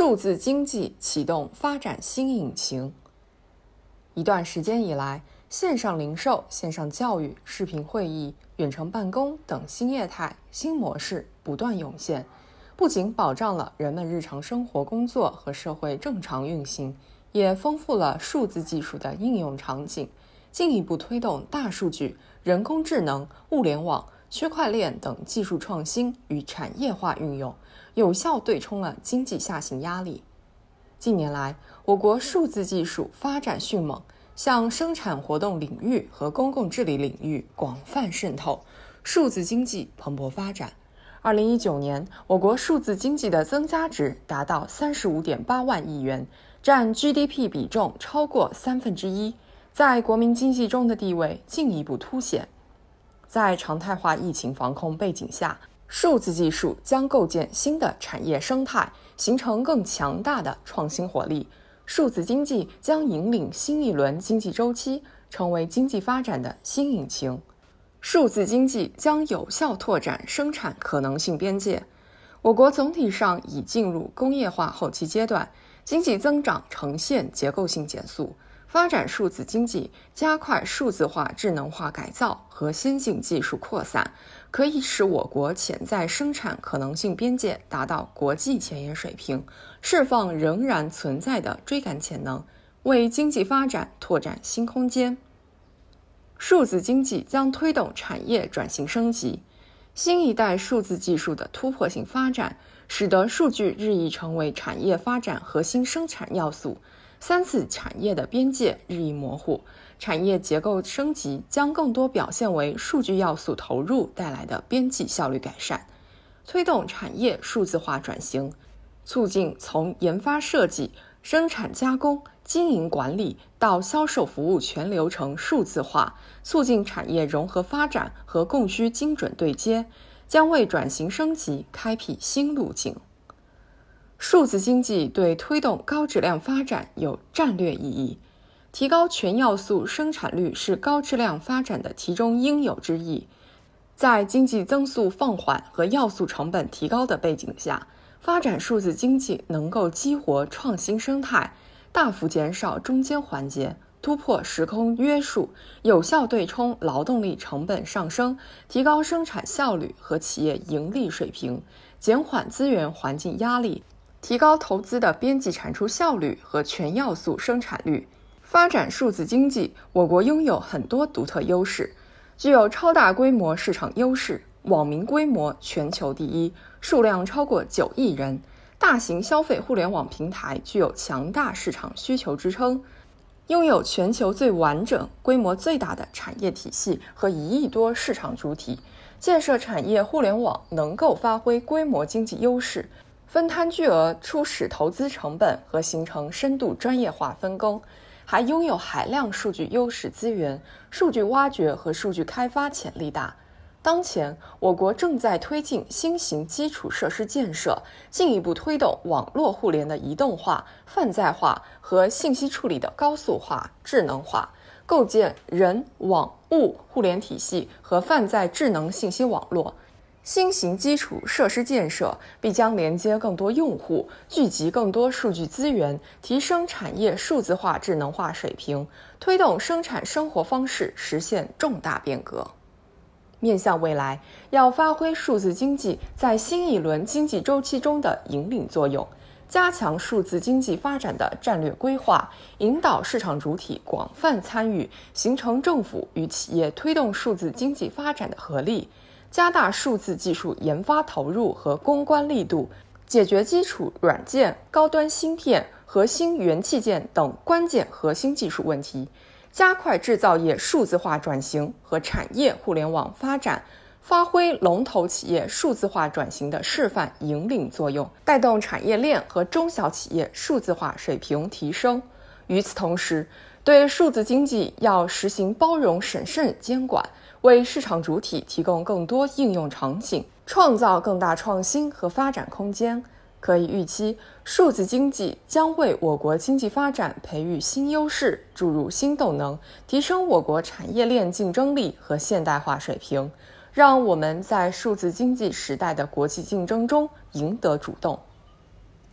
数字经济启动发展新引擎。一段时间以来，线上零售、线上教育、视频会议、远程办公等新业态、新模式不断涌现，不仅保障了人们日常生活、工作和社会正常运行，也丰富了数字技术的应用场景，进一步推动大数据、人工智能、物联网。区块链等技术创新与产业化运用，有效对冲了经济下行压力。近年来，我国数字技术发展迅猛，向生产活动领域和公共治理领域广泛渗透，数字经济蓬勃发展。二零一九年，我国数字经济的增加值达到三十五点八万亿元，占 GDP 比重超过三分之一，在国民经济中的地位进一步凸显。在常态化疫情防控背景下，数字技术将构建新的产业生态，形成更强大的创新活力。数字经济将引领新一轮经济周期，成为经济发展的新引擎。数字经济将有效拓展生产可能性边界。我国总体上已进入工业化后期阶段，经济增长呈现结构性减速。发展数字经济，加快数字化、智能化改造和先进技术扩散，可以使我国潜在生产可能性边界达到国际前沿水平，释放仍然存在的追赶潜能，为经济发展拓展新空间。数字经济将推动产业转型升级，新一代数字技术的突破性发展，使得数据日益成为产业发展核心生产要素。三次产业的边界日益模糊，产业结构升级将更多表现为数据要素投入带来的边际效率改善，推动产业数字化转型，促进从研发设计、生产加工、经营管理到销售服务全流程数字化，促进产业融合发展和供需精准对接，将为转型升级开辟新路径。数字经济对推动高质量发展有战略意义，提高全要素生产率是高质量发展的其中应有之义。在经济增速放缓和要素成本提高的背景下，发展数字经济能够激活创新生态，大幅减少中间环节，突破时空约束，有效对冲劳动力成本上升，提高生产效率和企业盈利水平，减缓资源环境压力。提高投资的边际产出效率和全要素生产率，发展数字经济。我国拥有很多独特优势，具有超大规模市场优势，网民规模全球第一，数量超过九亿人，大型消费互联网平台具有强大市场需求支撑，拥有全球最完整、规模最大的产业体系和一亿多市场主体，建设产业互联网能够发挥规模经济优势。分摊巨额初始投资成本和形成深度专业化分工，还拥有海量数据优势资源，数据挖掘和数据开发潜力大。当前，我国正在推进新型基础设施建设，进一步推动网络互联的移动化、泛在化和信息处理的高速化、智能化，构建人网物互联体系和泛在智能信息网络。新型基础设施建设必将连接更多用户，聚集更多数据资源，提升产业数字化、智能化水平，推动生产生活方式实现重大变革。面向未来，要发挥数字经济在新一轮经济周期中的引领作用，加强数字经济发展的战略规划，引导市场主体广泛参与，形成政府与企业推动数字经济发展的合力。加大数字技术研发投入和攻关力度，解决基础软件、高端芯片、核心元器件等关键核心技术问题，加快制造业数字化转型和产业互联网发展，发挥龙头企业数字化转型的示范引领作用，带动产业链和中小企业数字化水平提升。与此同时，对数字经济要实行包容审慎监管。为市场主体提供更多应用场景，创造更大创新和发展空间。可以预期，数字经济将为我国经济发展培育新优势，注入新动能，提升我国产业链竞争力和现代化水平，让我们在数字经济时代的国际竞争中赢得主动。